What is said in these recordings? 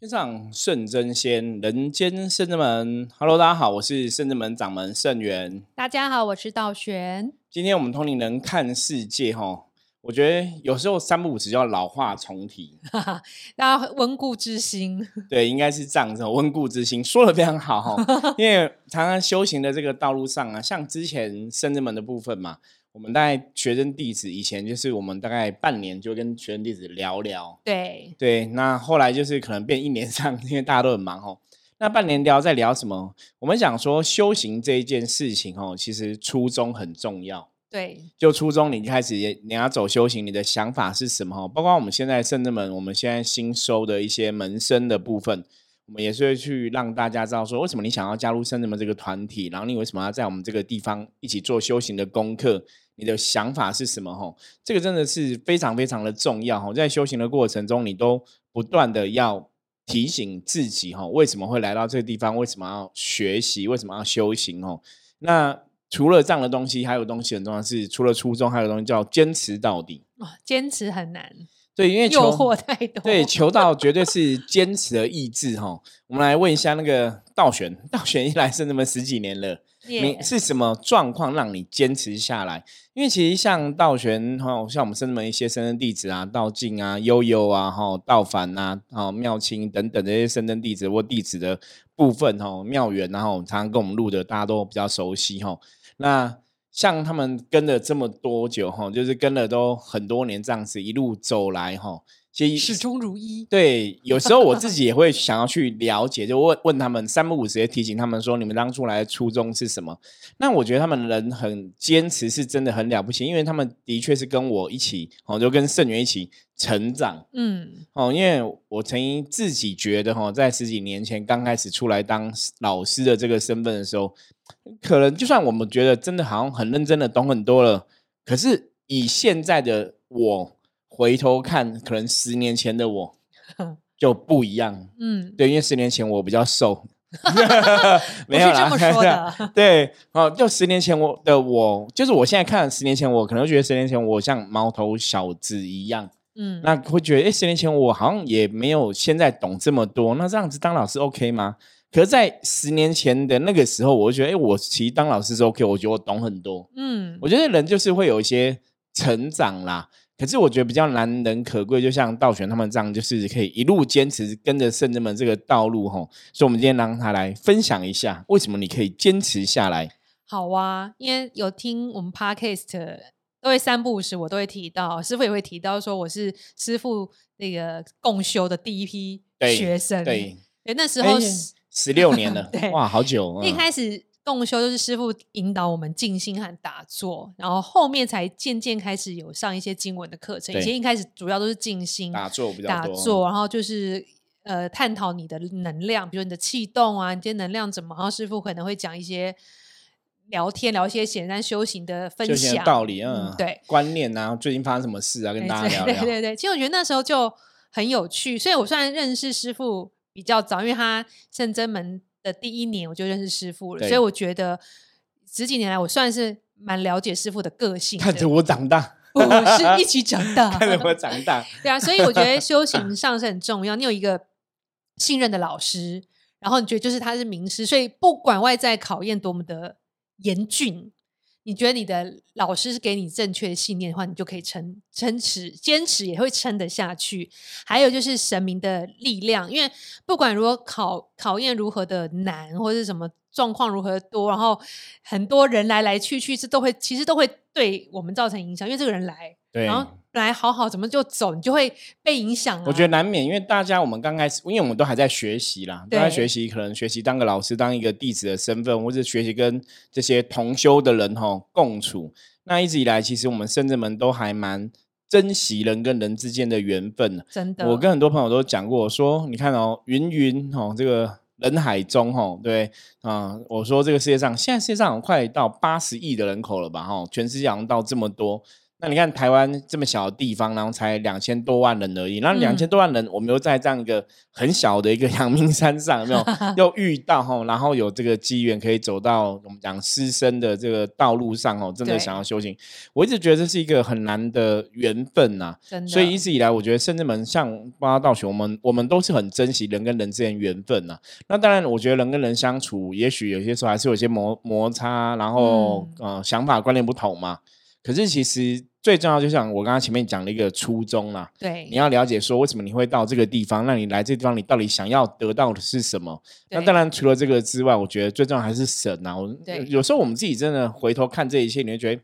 天上圣真仙，人间圣真门。Hello，大家好，我是圣真门掌门圣元。大家好，我是道玄。今天我们通灵人看世界，哈，我觉得有时候三不五时就要老话重提，大家温故知新。对，应该是这样子，温故知新，说的非常好哈。因为常常修行的这个道路上啊，像之前圣真门的部分嘛。我们大概学生弟子以前就是我们大概半年就跟学生弟子聊聊，对对，那后来就是可能变一年上，因为大家都很忙哦。那半年聊在聊什么？我们想说修行这一件事情哦，其实初衷很重要。对，就初衷你开始你要走修行，你的想法是什么？包括我们现在圣智门，我们现在新收的一些门生的部分。我们也是会去让大家知道说，为什么你想要加入圣人们这个团体，然后你为什么要在我们这个地方一起做修行的功课？你的想法是什么？吼，这个真的是非常非常的重要。吼，在修行的过程中，你都不断的要提醒自己，吼，为什么会来到这个地方？为什么要学习？为什么要修行？吼，那除了这样的东西，还有东西很重要，是除了初衷，还有东西叫坚持到底。哦，坚持很难。对，因为诱惑太多。对，求道绝对是坚持的意志哈。我们来问一下那个道玄，道玄一来是那么十几年了，你是什么状况让你坚持下来？因为其实像道玄哈，像我们生门一些生人弟子啊，道静啊、悠悠啊、哈道凡啊、哈妙清等等这些生人弟子或弟子的部分哈，妙缘然后常常跟我们录的，大家都比较熟悉哈。那像他们跟了这么多久哈，就是跟了都很多年这样子一路走来哈，其实始终如一。对，有时候我自己也会想要去了解，就问问他们三不五时提醒他们说，你们当初来的初衷是什么？那我觉得他们人很坚持，是真的很了不起，因为他们的确是跟我一起哦，就跟圣元一起成长。嗯，哦，因为我曾经自己觉得哈，在十几年前刚开始出来当老师的这个身份的时候。可能就算我们觉得真的好像很认真的懂很多了，可是以现在的我回头看，可能十年前的我 就不一样。嗯，对，因为十年前我比较瘦，没有这么说的。对，哦，就十年前我的我，就是我现在看十年前我，可能觉得十年前我像毛头小子一样。嗯，那会觉得，哎，十年前我好像也没有现在懂这么多。那这样子当老师 OK 吗？可是，在十年前的那个时候，我就觉得，哎，我其实当老师是 OK，我觉得我懂很多。嗯，我觉得人就是会有一些成长啦。可是，我觉得比较难能可贵，就像道玄他们这样，就是可以一路坚持跟着圣人们这个道路吼。所以，我们今天让他来分享一下，为什么你可以坚持下来。好啊，因为有听我们 Podcast 都会三不五时，我都会提到师傅也会提到说，我是师傅那个共修的第一批学生。对，那时候。十六年了，哇，好久！一开始共修就是师傅引导我们静心和打坐，然后后面才渐渐开始有上一些经文的课程。以前一开始主要都是静心打坐，打坐，然后就是呃探讨你的能量，比如你的气动啊，你今天能量怎么？然后师傅可能会讲一些聊天，聊一些简单修行的分享道理，嗯，对，观念啊，最近发生什么事啊，跟大家聊聊。对对对，其实我觉得那时候就很有趣，所以我虽然认识师傅。比较早，因为他圣真门的第一年我就认识师傅了，所以我觉得十几年来我算是蛮了解师傅的个性。看着我长大，不是一起长大，看着我长大。对啊，所以我觉得修行 上是很重要。你有一个信任的老师，然后你觉得就是他是名师，所以不管外在考验多么的严峻。你觉得你的老师是给你正确的信念的话，你就可以撑撑持坚持，也会撑得下去。还有就是神明的力量，因为不管如何考考验如何的难，或者是什么状况如何多，然后很多人来来去去，这都会其实都会对我们造成影响，因为这个人来，然后。来好好怎么就走，你就会被影响。我觉得难免，因为大家我们刚开始，因为我们都还在学习啦，都在学习，可能学习当个老师，当一个弟子的身份，或者学习跟这些同修的人哈共处。那一直以来，其实我们甚至们都还蛮珍惜人跟人之间的缘分。真的，我跟很多朋友都讲过，说你看哦，云云哦，这个人海中哦，对啊，我说这个世界上现在世界上快到八十亿的人口了吧？哈，全世界好像到这么多。那你看台湾这么小的地方，然后才两千多万人而已，然后两千多万人，我们又在这样一个很小的一个 阳明山上，有没有？又遇到哈，然后有这个机缘可以走到我们讲师生的这个道路上哦，真的想要修行，我一直觉得这是一个很难的缘分呐。所以一直以来，我觉得甚至们像八道学，我们我们都是很珍惜人跟人之间缘分呐。那当然，我觉得人跟人相处，也许有些时候还是有些摩摩擦，然后呃想法观念不同嘛。可是其实最重要，就像我刚刚前面讲的一个初衷啦，对，你要了解说为什么你会到这个地方，那你来这地方，你到底想要得到的是什么？那当然除了这个之外，我觉得最重要还是神呐。我有时候我们自己真的回头看这一切，你会觉得。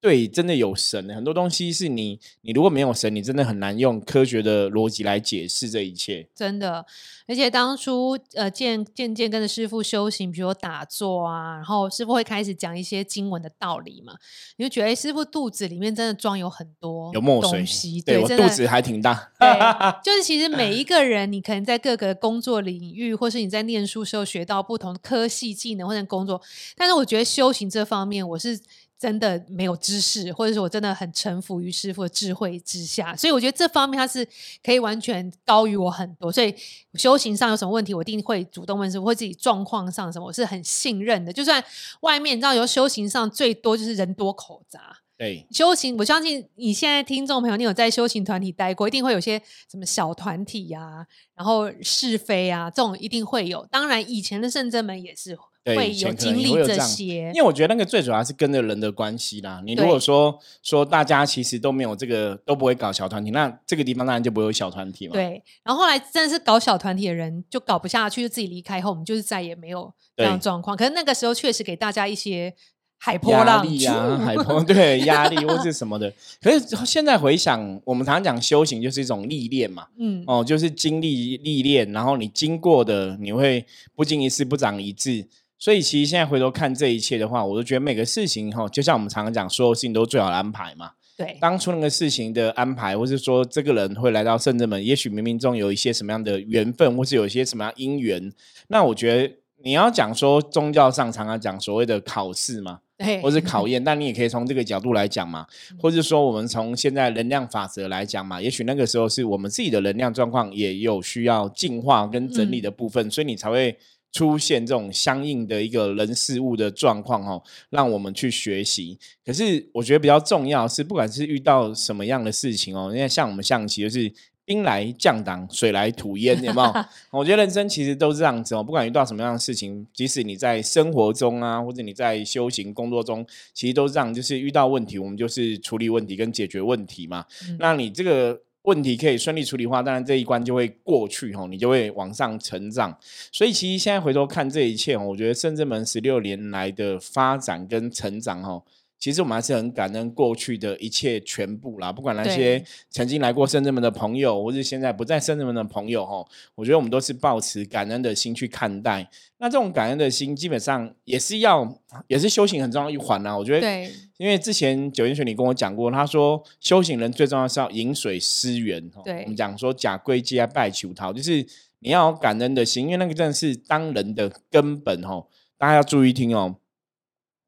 对，真的有神，很多东西是你，你如果没有神，你真的很难用科学的逻辑来解释这一切。真的，而且当初呃，渐渐渐跟着师傅修行，比如打坐啊，然后师傅会开始讲一些经文的道理嘛，你就觉得师傅肚子里面真的装有很多有墨水，对我肚子还挺大。对，就是其实每一个人，你可能在各个工作领域，或是你在念书时候学到不同科系技能或者工作，但是我觉得修行这方面，我是。真的没有知识，或者是我真的很臣服于师傅的智慧之下，所以我觉得这方面他是可以完全高于我很多。所以修行上有什么问题，我一定会主动问师傅，或自己状况上什么，我是很信任的。就算外面你知道，有修行上最多就是人多口杂。对，修行我相信你现在听众朋友，你有在修行团体待过，一定会有些什么小团体呀，然后是非啊，这种一定会有。当然以前的圣真门也是。会有经历这些，因为我觉得那个最主要是跟着人的关系啦。你如果说说大家其实都没有这个，都不会搞小团体，那这个地方当然就不会有小团体嘛。对。然后后来真的是搞小团体的人就搞不下去，就自己离开后，我们就是再也没有这样状况。可是那个时候确实给大家一些海波浪力啊，海波对压力或是什么的。可是现在回想，我们常常讲修行就是一种历练嘛，嗯，哦，就是经历历练，然后你经过的，你会不经一事不长一智。所以其实现在回头看这一切的话，我都觉得每个事情哈，就像我们常常讲，所有事情都最好的安排嘛。对，当初那个事情的安排，或是说这个人会来到圣人门，也许冥冥中有一些什么样的缘分，或是有一些什么样因缘。那我觉得你要讲说宗教上常常讲所谓的考试嘛，或是考验，但你也可以从这个角度来讲嘛，或者说我们从现在能量法则来讲嘛，也许那个时候是我们自己的能量状况也有需要进化跟整理的部分，所以你才会。出现这种相应的一个人事物的状况哦，让我们去学习。可是我觉得比较重要是，不管是遇到什么样的事情哦，因为像我们象棋就是兵来将挡，水来土掩，有没有？我觉得人生其实都是这样子哦。不管遇到什么样的事情，即使你在生活中啊，或者你在修行工作中，其实都是这样，就是遇到问题，我们就是处理问题跟解决问题嘛。那你这个。问题可以顺利处理的话，当然这一关就会过去吼，你就会往上成长。所以其实现在回头看这一切，我觉得深圳门十六年来的发展跟成长吼。其实我们还是很感恩过去的一切全部啦，不管那些曾经来过深圳门的朋友，或是现在不在深圳门的朋友，哈，我觉得我们都是抱持感恩的心去看待。那这种感恩的心，基本上也是要，也是修行很重要一环啊。我觉得，对，因为之前九天玄你跟我讲过，他说修行人最重要是要饮水思源。对，我们讲说假归基啊，拜求桃，就是你要感恩的心，因为那个真的是当人的根本。哦，大家要注意听哦。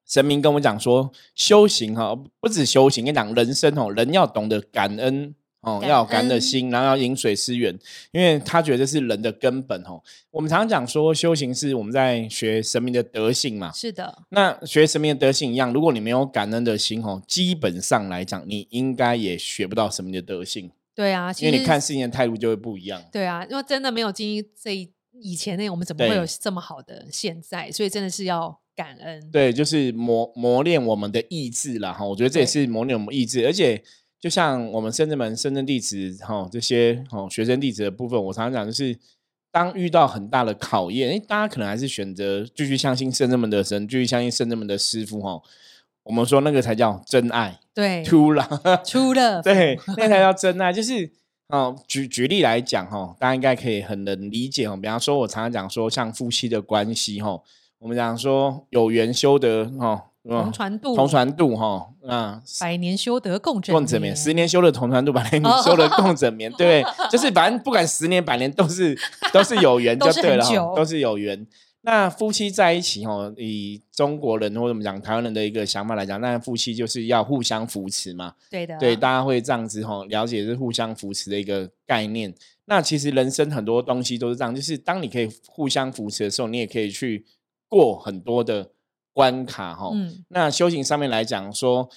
神明跟我讲说，修行哈，不止修行，跟你讲人生哦，人要懂得感恩哦，要有感恩的心，然后要饮水思源，因为他觉得是人的根本哦。我们常常讲说，修行是我们在学神明的德性嘛，是的。那学神明的德性一样，如果你没有感恩的心哦，基本上来讲，你应该也学不到神明的德性。对啊，因为你看事情的态度就会不一样。对啊，因为真的没有经历这以前那，我们怎么会有这么好的现在？所以真的是要。感恩对，就是磨磨练我们的意志了哈。我觉得这也是磨练我们意志，而且就像我们深圳门深圳弟子哈这些哦学生弟子的部分，我常常讲就是，当遇到很大的考验，哎，大家可能还是选择继续相信深圳门的神，继续相信深圳门的师傅哈。我们说那个才叫真爱，对，出了出了，对，那才叫真爱。就是哦，举举例来讲哈，大家应该可以很能理解哦。比方说，我常常讲说，像夫妻的关系哈。我们讲说有缘修得哈，同船渡，同船渡哈，啊，百年修得共枕共枕眠，十年修得同船渡，百年修得共枕眠，对，就是反正不管十年百年都是 都是有缘就对了，都是有缘。那夫妻在一起哦，以中国人或者我们讲台湾人的一个想法来讲，那夫妻就是要互相扶持嘛。对的，对，大家会这样子哈，了解是互相扶持的一个概念。那其实人生很多东西都是这样，就是当你可以互相扶持的时候，你也可以去过很多的关卡哈。嗯，那修行上面来讲说。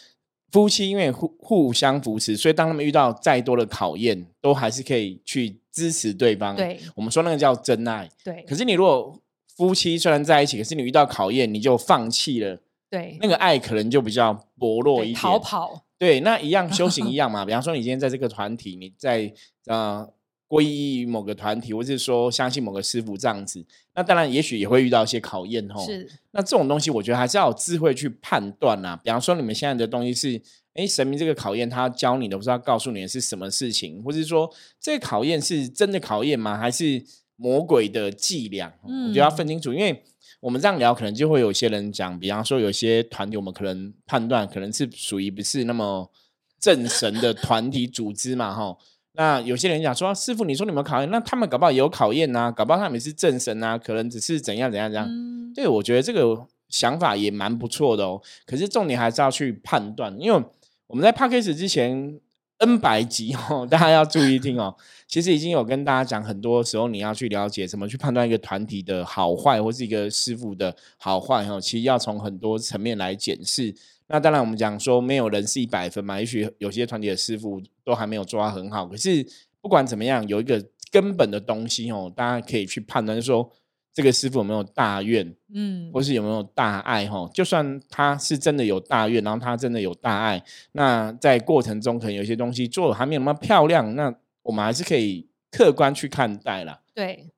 夫妻因为互互相扶持，所以当他们遇到再多的考验，都还是可以去支持对方。对，我们说那个叫真爱。对。可是你如果夫妻虽然在一起，可是你遇到考验，你就放弃了。对。那个爱可能就比较薄弱一点。逃跑。对，那一样修行一样嘛。比方说，你今天在这个团体，你在呃。皈依某个团体，或是说相信某个师傅这样子，那当然也许也会遇到一些考验吼。是，那这种东西我觉得还是要有智慧去判断呐。比方说，你们现在的东西是，哎，神明这个考验他教你的，不知道告诉你的是什么事情，或是说这个考验是真的考验吗？还是魔鬼的伎俩？我觉得要分清楚，因为我们这样聊，可能就会有些人讲，比方说有些团体，我们可能判断可能是属于不是那么正神的团体组织嘛，哈。那有些人讲说，师傅，你说你们考验，那他们搞不好也有考验呐，搞不好他们是正神呐，可能只是怎样怎样怎样。对，我觉得这个想法也蛮不错的哦。可是重点还是要去判断，因为我们在 p a c k a g e 之前 N 百集哦，大家要注意听哦。其实已经有跟大家讲，很多时候你要去了解怎么去判断一个团体的好坏，或是一个师傅的好坏哦。其实要从很多层面来检视。那当然，我们讲说没有人是一百分嘛，也许有些团体的师傅都还没有做到很好。可是不管怎么样，有一个根本的东西哦，大家可以去判断，说这个师傅有没有大愿，嗯，或是有没有大爱哈。就算他是真的有大愿，然后他真的有大爱，那在过程中可能有些东西做的还没有那么漂亮，那我们还是可以客观去看待啦。对。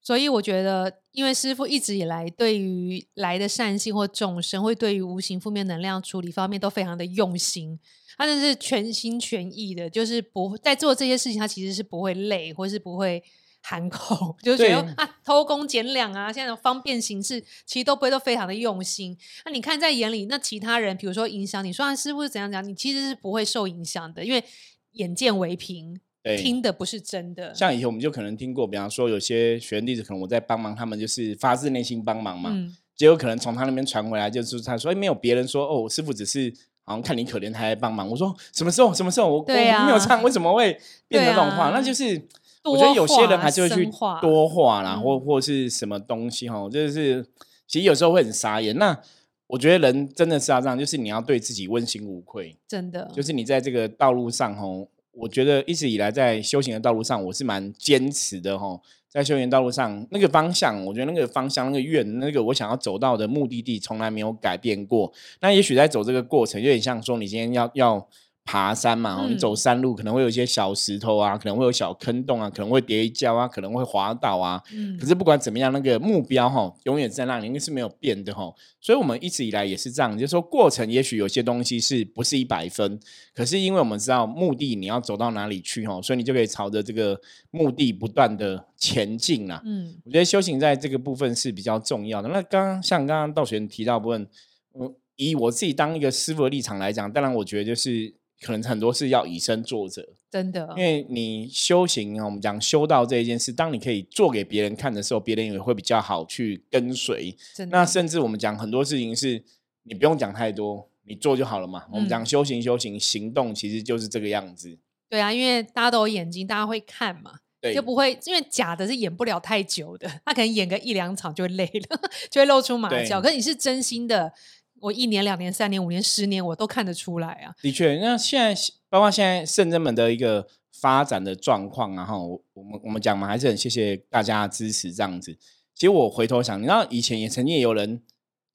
所以我觉得，因为师傅一直以来对于来的善性或众生，会对于无形负面能量处理方面都非常的用心，他真是全心全意的，就是不在做这些事情，他其实是不会累，或是不会喊口，就是觉得啊偷工减两啊，现在的方便形式，其实都不会都非常的用心。那你看在眼里，那其他人，比如说影响你说啊师傅是怎样讲，你其实是不会受影响的，因为眼见为凭。听的不是真的，像以前我们就可能听过，比方说有些学员弟子，可能我在帮忙他们，就是发自内心帮忙嘛，结果可能从他那边传回来，就是他说，哎，没有别人说，哦，师傅只是好像看你可怜，他来帮忙。我说什么时候？什么时候？我我没有唱，为什么会变成这种话？那就是我觉得有些人还是会去多话啦，或或是什么东西哈，就是其实有时候会很傻眼。那我觉得人真的是要这样，就是你要对自己问心无愧，真的，就是你在这个道路上吼。我觉得一直以来在修行的道路上，我是蛮坚持的哈。在修行道路上，那个方向，我觉得那个方向、那个愿、那个我想要走到的目的地，从来没有改变过。那也许在走这个过程，有点像说你今天要要。爬山嘛，你走山路可能会有一些小石头啊，可能会有小坑洞啊，可能会跌一跤啊，可能会滑倒啊。嗯，可是不管怎么样，那个目标哈，永远在那里，应该是没有变的哈。所以，我们一直以来也是这样，就是说，过程也许有些东西是不是一百分，可是因为我们知道目的你要走到哪里去哈，所以你就可以朝着这个目的不断的前进啦。嗯，我觉得修行在这个部分是比较重要的。那刚刚像刚刚道玄提到部分，我以我自己当一个师傅的立场来讲，当然我觉得就是。可能很多是要以身作则，真的。因为你修行啊，我们讲修道这一件事，当你可以做给别人看的时候，别人也会比较好去跟随。那甚至我们讲很多事情是，你不用讲太多，你做就好了嘛。我们讲修行，修行行动其实就是这个样子。对啊，因为大家都有眼睛，大家会看嘛，就不会因为假的是演不了太久的，他可能演个一两场就会累了，就会露出马脚。可是你是真心的。我一年、两年、三年、五年、十年，我都看得出来啊。的确，那现在包括现在圣真门的一个发展的状况，然后我们我们讲嘛，还是很谢谢大家的支持。这样子，其实我回头想，你知道以前也曾经也有人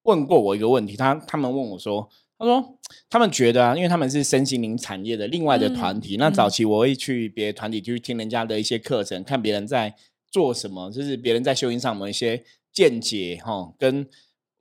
问过我一个问题，他他们问我说，他说他们觉得啊，因为他们是身心灵产业的另外的团体，那早期我会去别的团体去听人家的一些课程，看别人在做什么，就是别人在修行上某一些见解哈，跟。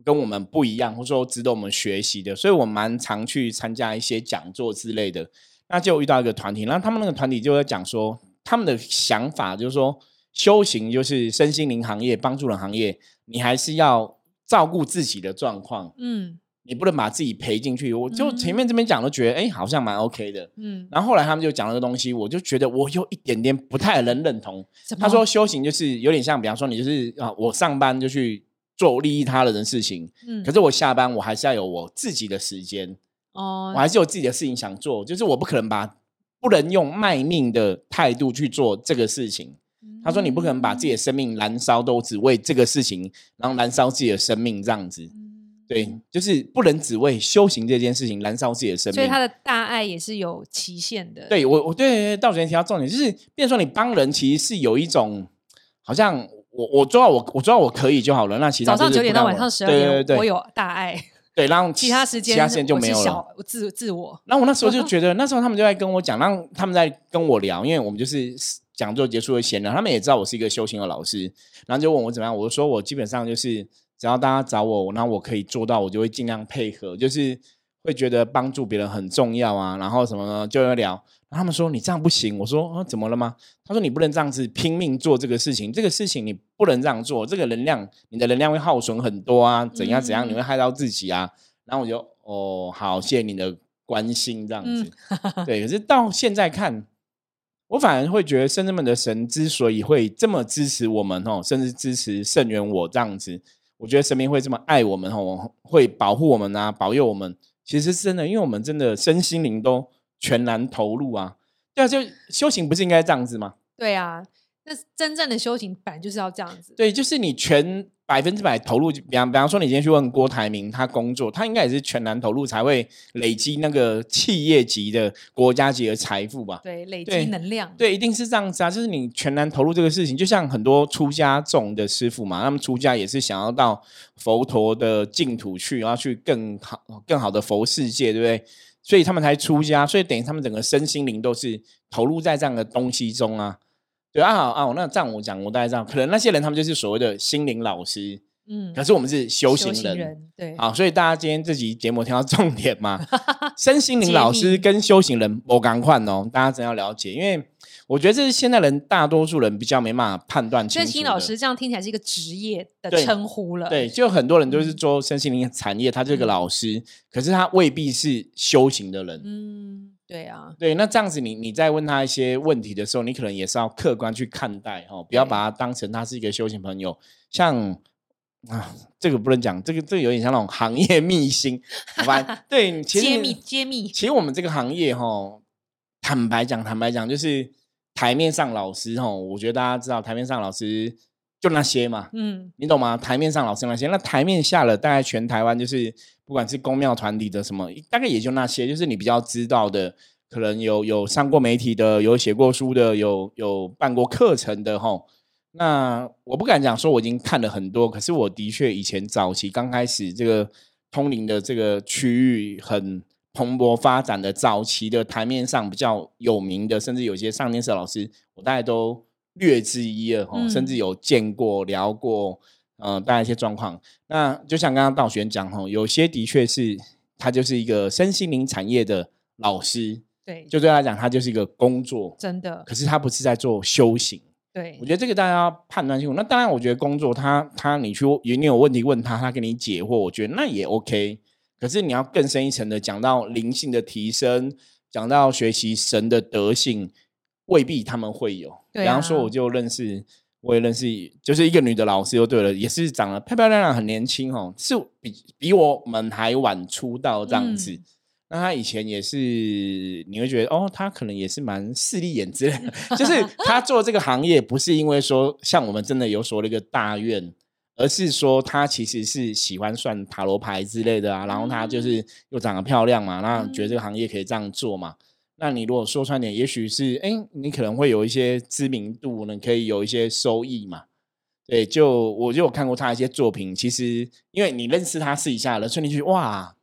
跟我们不一样，或者说值得我们学习的，所以我蛮常去参加一些讲座之类的。那就遇到一个团体，那他们那个团体就在讲说，他们的想法就是说，修行就是身心灵行业、帮助人行业，你还是要照顾自己的状况。嗯，你不能把自己赔进去。我就前面这边讲都觉得，哎，好像蛮 OK 的。嗯，然后后来他们就讲了个东西，我就觉得我有一点点不太能认同。他说修行就是有点像，比方说你就是啊，我上班就去做利益他人的事情，嗯可是我下班我还是要有我自己的时间，哦我，还是有自己的事情想做，就是我不可能把不能用卖命的态度去做这个事情。他说你不可能把自己的生命燃烧都只为这个事情，然后燃烧自己的生命这样子。嗯对，就是不能只为修行这件事情燃烧自己的生命。所以他的大爱也是有期限的。，对我，我对道玄提到重点就是，变成说你帮人其实是有一种，好像我我做到我我做到我可以就好了，那其他早上九点到晚上十二点，对对对我有大爱，对，让其他时间其他时间就没有了。我自自我。那我那时候就觉得，那时候他们就在跟我讲，让他们在跟我聊，因为我们就是讲座结束的闲聊，他们也知道我是一个修行的老师，然后就问我怎么样，我就说我基本上就是只要大家找我，那我可以做到，我就会尽量配合，就是会觉得帮助别人很重要啊，然后什么呢就会聊。他们说你这样不行，我说啊怎么了吗？他说你不能这样子拼命做这个事情，这个事情你不能这样做，这个能量你的能量会耗损很多啊，怎样怎样，你会害到自己啊。然后我就哦好，谢谢你的关心这样子。对，可是到现在看，我反而会觉得圣人们的神之所以会这么支持我们哦，甚至支持圣元我这样子，我觉得神明会这么爱我们哦，会保护我们啊，保佑我们，其实是真的，因为我们真的身心灵都全然投入啊。对啊，就修行不是应该这样子吗？对啊，那真正的修行本来就是要这样子。对，就是你全百分之百投入，比方比方说，你今天去问郭台铭，他工作，他应该也是全然投入，才会累积那个企业级的国家级的财富吧？对，累对积能量。对，一定是这样子啊，就是你全然投入这个事情，就像很多出家众的师傅嘛，他们出家也是想要到佛陀的净土去，然后去更好更好的佛世界，对不对？所以他们才出家，所以等于他们整个身心灵都是投入在这样的东西中啊。对啊，好啊，那这样我讲，我大概这样，可能那些人他们就是所谓的心灵老师，嗯可，是我们是修修行人。人对，好，所以大家今天这集节目听到重点嘛，身心灵老师跟修行人我赶快哦，大家真要了解，因为我觉得这是现在人大多数人比较没办法判断清楚的。身心老师这样听起来是一个职业的对称呼了。对，就很多人嗯都是做身心灵产业，他这个老师，可是他未必是修行的人。嗯，对啊，对，那这样子你你在问他一些问题的时候，你可能也是要客观去看待哦，不要把他当成他是一个修行朋友。像啊，这个不能讲，这个这个有点像那种行业秘辛，好吧？对，其实揭秘揭秘。其实我们这个行业哈，坦白讲，坦白讲，就是台面上老师哈，我觉得大家知道，台面上老师就那些嘛，嗯，你懂吗？台面上老师那些，那台面下了，大概全台湾就是不管是公庙团体的什么，大概也就那些，就是你比较知道的，可能有有上过媒体的，有写过书的，有有办过课程的哈。那我不敢讲说我已经看了很多，可是我的确以前早期刚开始这个通灵的这个区域很蓬勃发展的早期的台面上比较有名的，甚至有些上电视的老师，我大概都略知一二哈，甚至嗯有见过聊过，呃，大概一些状况。那就像刚刚道玄讲哈，有些的确是他就是一个身心灵产业的老师，对，就对他来讲，他就是一个工作，真的可是他不是在做修行。对我觉得这个大家要判断清楚。那当然，我觉得工作他他你去你有问题问他，他给你解惑，我觉得那也 OK。可是你要更深一层的讲到灵性的提升，讲到学习神的德性，未必他们会有。对比方说，啊我就认识，我也认识，就是一个女的老师，就对了，也是长得漂漂亮亮，很年轻哦，是比比我们还晚出道这样子。嗯那他以前也是，你会觉得哦，他可能也是蛮势利眼之类的，就是他做这个行业不是因为说像我们真的有所谓的一个大愿，而是说他其实是喜欢算塔罗牌之类的啊，然后他就是又长得漂亮嘛，那觉得这个行业可以这样做嘛。那你如果说穿点，也许是哎，你可能会有一些知名度呢，可以有一些收益嘛。对，就我就有看过他一些作品，其实因为你认识他试一下了，所以你去哇，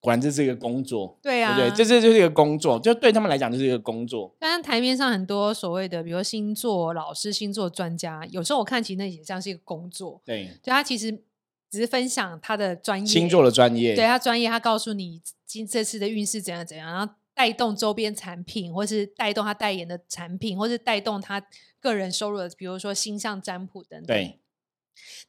果然这是一个工作，对啊，对不对？这这就是一个工作，就对他们来讲就是一个工作。当然，台面上很多所谓的，比如说星座老师、星座专家，有时候我看其实那也像是一个工作，对，就他其实只是分享他的专业，星座的专业，对他专业，他告诉你今这次的运势怎样怎样，然后带动周边产品，或是带动他代言的产品，或是带动他个人收入的，比如说星象占卜等等。对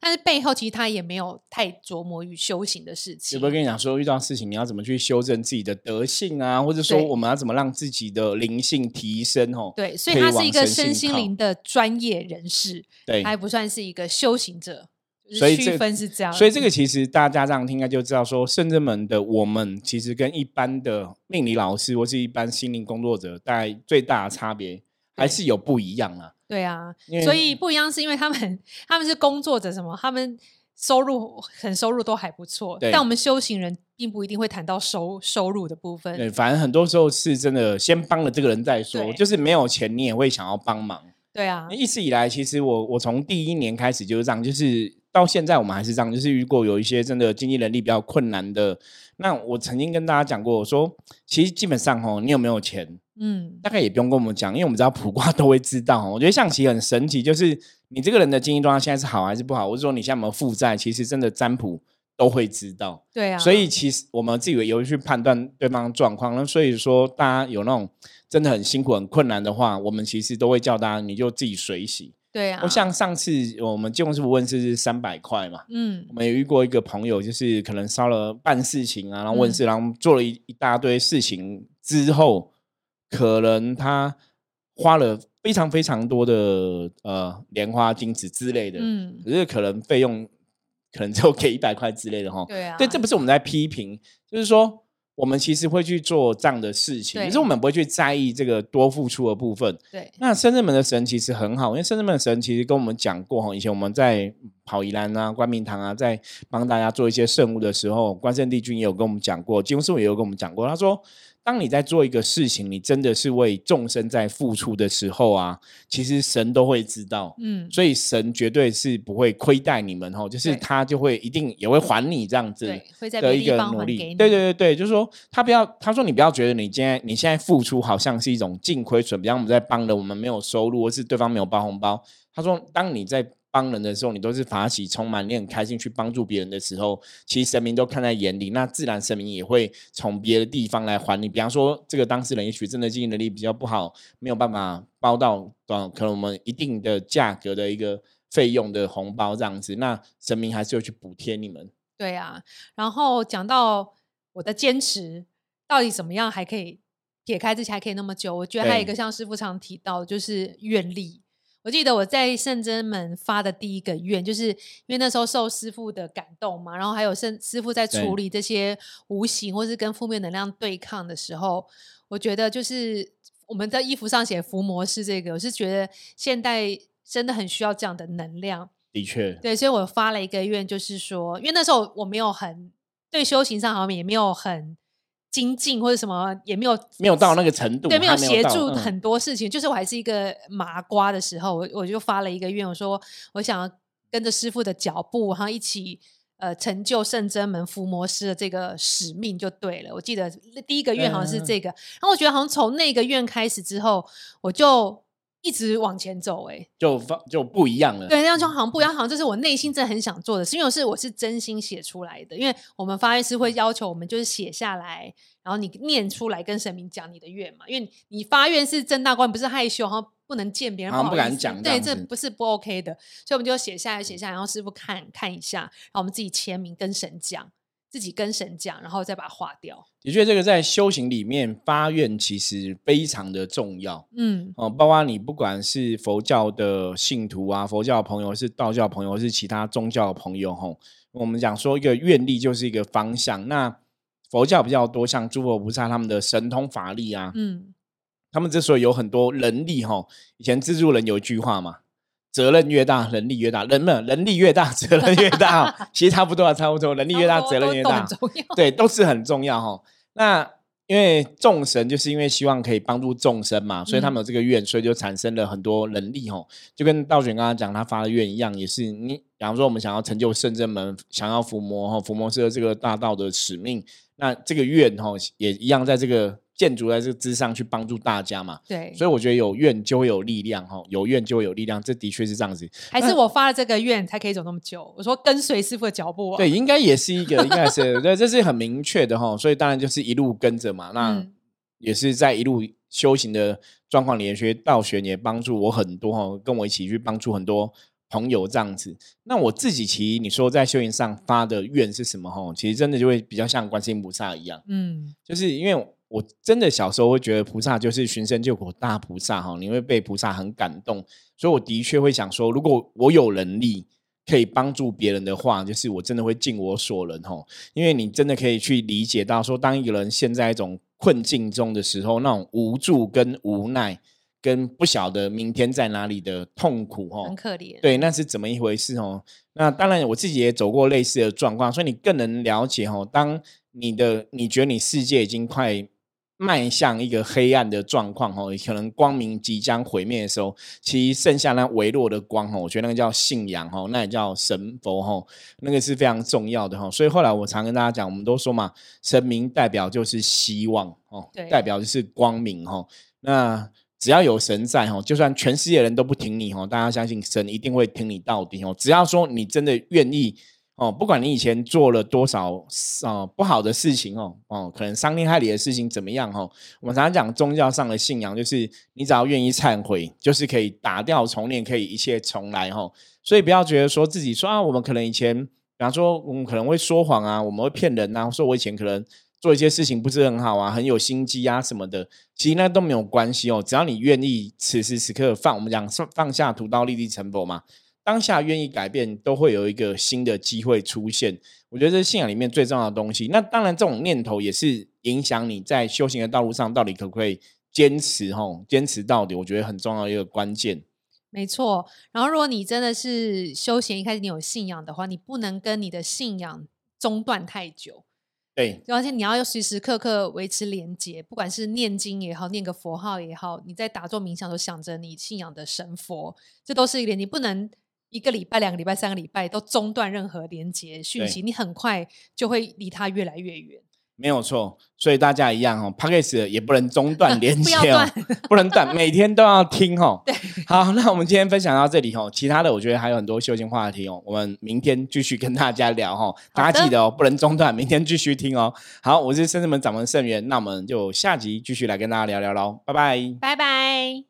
但是背后其实他也没有太琢磨于修行的事情。有没有跟你讲说，遇到事情你要怎么去修正自己的德性啊，或者说我们要怎么让自己的灵性提升？哦，对，所以他是一个身心靠灵的专业人士，对他还不算是一个修行者。就是所以这区分是这样，所以这个其实大家这样听应该就知道说，圣真门的我们其实跟一般的命理老师或是一般心灵工作者，大概最大的差别还是有不一样啊。对啊所以不一样是因为他们他们是工作者，什么他们收入很收入都还不错，但我们修行人并不一定会谈到收收入的部分。对，反正很多时候是真的先帮了这个人再说，就是没有钱你也会想要帮忙。对啊，一直以来，其实我我从第一年开始就是这样，就是到现在我们还是这样，就是如果有一些真的经济能力比较困难的，那我曾经跟大家讲过，我说其实基本上哦，你有没有钱，嗯，大概也不用跟我们讲，因为我们知道卜卦都会知道哦。我觉得象棋很神奇，就是你这个人的经济状况现在是好还是不好，或者说你现在有没有负债，其实真的占卜都会知道。对啊，所以其实我们自己也会去判断对方的状况。那所以说，大家有那种真的很辛苦、很困难的话，我们其实都会叫大家你就自己水洗。对啊，我像上次我们建工师傅问世是三百块嘛，嗯。我们有遇过一个朋友，就是可能烧了办事情啊，然后问嗯。世，然后做了一一大堆事情之后，可能他花了非常非常多的呃莲花金子之类的，嗯，可是可能费用可能只有给一百块之类的哈。对啊，对，这不是我们在批评，就是说我们其实会去做这样的事情，可对是我们不会去在意这个多付出的部分。对那深圳门的神其实很好，因为深圳门的神其实跟我们讲过哈，以前我们在跑宜兰啊、关明堂啊，在帮大家做一些圣物的时候，关圣帝君也有跟我们讲过，金庸师傅也有跟我们讲过，他说。当你在做一个事情，你真的是为众生在付出的时候啊，其实神都会知道，嗯所以神绝对是不会亏待你们哦，就是他就会一定也会还你这样子。的一个努力对对对对，就是说他不要，他说你不要觉得你今天你现在付出好像是一种净亏损，比方我们在帮了，我们没有收入，或是对方没有包红包。他说，当你在帮人的时候，你都是法喜充满，你很开心去帮助别人的时候，其实神明都看在眼里，那自然神明也会从别的地方来还你。比方说，这个当事人也许真的经济能力比较不好，没有办法包到呃，可能我们一定的价格的一个费用的红包这样子，那神明还是会去补贴你们。对啊。然后讲到我的坚持，到底怎么样还可以撇开这些还可以那么久？我觉得还有一对个像师傅常提到的，就是愿力。我记得我在圣真门发的第一个愿，就是因为那时候受师傅的感动嘛，然后还有圣师傅在处理这些无形或是跟负面能量对抗的时候，我觉得就是我们在衣服上写伏魔师这个，我是觉得现代真的很需要这样的能量。的确，对，所以我发了一个愿，就是说，因为那时候我没有很对修行上好像也没有很精进或者什么，也没有没有到那个程度，对，没有协助嗯。很多事情，就是我还是一个麻瓜的时候，我我就发了一个愿，我说我想要跟着师傅的脚步，然后一起呃成就圣真门伏魔师的这个使命就对了。我记得第一个愿好像是嗯。这个，然后我觉得好像从那个愿开始之后，我就一直往前走、欸，哎，就发就不一样了。对，那样就好像不一样，好像这是我内心真的很想做的事，因为我是我是真心写出来的。因为我们发愿师会要求我们就是写下来，然后你念出来跟神明讲你的愿嘛。因为你发愿是正大官，不是害羞，然后不能见别人，好像不敢讲对，这不是不 OK 的。所以我们就写下来，写下来，然后师傅看看一下，然后我们自己签名跟神讲，自己跟神讲，然后再把它化掉。的确，这个在修行里面发愿其实非常的重要嗯，哦。包括你不管是佛教的信徒啊，佛教的朋友，是道教的朋友，是其他宗教的朋友，吼，我们讲说一个愿力就是一个方向。那佛教比较多，像诸佛菩萨他们的神通法力啊，嗯，他们之所以有很多能力，吼，以前蜘蛛人有一句话嘛。责任越大，能力越大。人们能力越大，责任越大。其实差不多啊，差不多。能力越大，责任越大。对，都是很重要哈。那因为众神就是因为希望可以帮助众生嘛，所以他们有这个愿，所以就产生了很多能力哈。就跟道玄刚刚讲他发的愿一样，也是你，比方说我们想要成就圣真门，想要伏魔哈，伏魔是这个大道的使命，那这个愿哈也一样，在这个建筑在这个之上去帮助大家嘛。对，所以我觉得有愿就会有力量哈，有愿就会有力量，这的确是这样子。还是我发了这个愿才可以走那么久。我说跟随师傅的脚步、啊。对，应该也是一个，应该是对，这是很明确的哈，所以当然就是一路跟着嘛。那嗯也是在一路修行的状况里，学道学也帮助我很多哈，跟我一起去帮助很多朋友这样子。那我自己其实你说在修行上发的愿是什么？吼，其实真的就会比较像观世音菩萨一样，嗯，就是因为我真的小时候会觉得菩萨就是寻声救苦大菩萨哈，你会被菩萨很感动，所以我的确会想说，如果我有能力可以帮助别人的话，就是我真的会尽我所能哈，因为你真的可以去理解到说，当一个人陷在一种困境中的时候，那种无助跟无奈。跟不晓得明天在哪里的痛苦哦，很可怜。对，那是怎么一回事哦？那当然，我自己也走过类似的状况，所以你更能了解哦。当你的你觉得你世界已经快迈向一个黑暗的状况哦，可能光明即将毁灭的时候，其实剩下那微弱的光哦，我觉得那个叫信仰哦，那也叫神佛哦，那个是非常重要的哈。所以后来我常跟大家讲，我们都说嘛，神明代表就是希望哦，代表就是光明哦。那只要有神在哈，就算全世界人都不挺你哈，大家相信神一定会挺你到底哦。只要说你真的愿意哦，不管你以前做了多少啊不好的事情哦哦，可能伤天害理的事情怎么样哦，我们常常讲宗教上的信仰，就是你只要愿意忏悔，就是可以打掉重练，可以一切重来哈。所以不要觉得说自己说啊，我们可能以前，比方说我们可能会说谎啊，我们会骗人啊，说我以前可能。做一些事情不是很好啊，很有心机啊什么的，其实那都没有关系哦。只要你愿意，此时此刻放我们讲放下屠刀立地成佛嘛，当下愿意改变，都会有一个新的机会出现。我觉得这是信仰里面最重要的东西。那当然，这种念头也是影响你在修行的道路上到底可不可以坚持吼，坚持到底。我觉得很重要一个关键。没错。然后，如果你真的是修行一开始你有信仰的话，你不能跟你的信仰中断太久。对，而且你要时时刻刻维持连接，不管是念经也好，念个佛号也好，你在打坐冥想都想着你信仰的神佛，这都是一点你不能一个礼拜、两个礼拜、三个礼拜都中断任何连接讯息，你很快就会离他越来越远。没有错，所以大家一样哦 p a c k a g e 也不能中断连接哦，不能断，每天都要听哦。对，好，那我们今天分享到这里哦，其他的我觉得还有很多修行话题哦，我们明天继续跟大家聊哦。大家记得哦，不能中断，明天继续听哦。好，我是深圳门掌门盛元，那我们就下集继续来跟大家聊聊喽，拜拜，拜拜。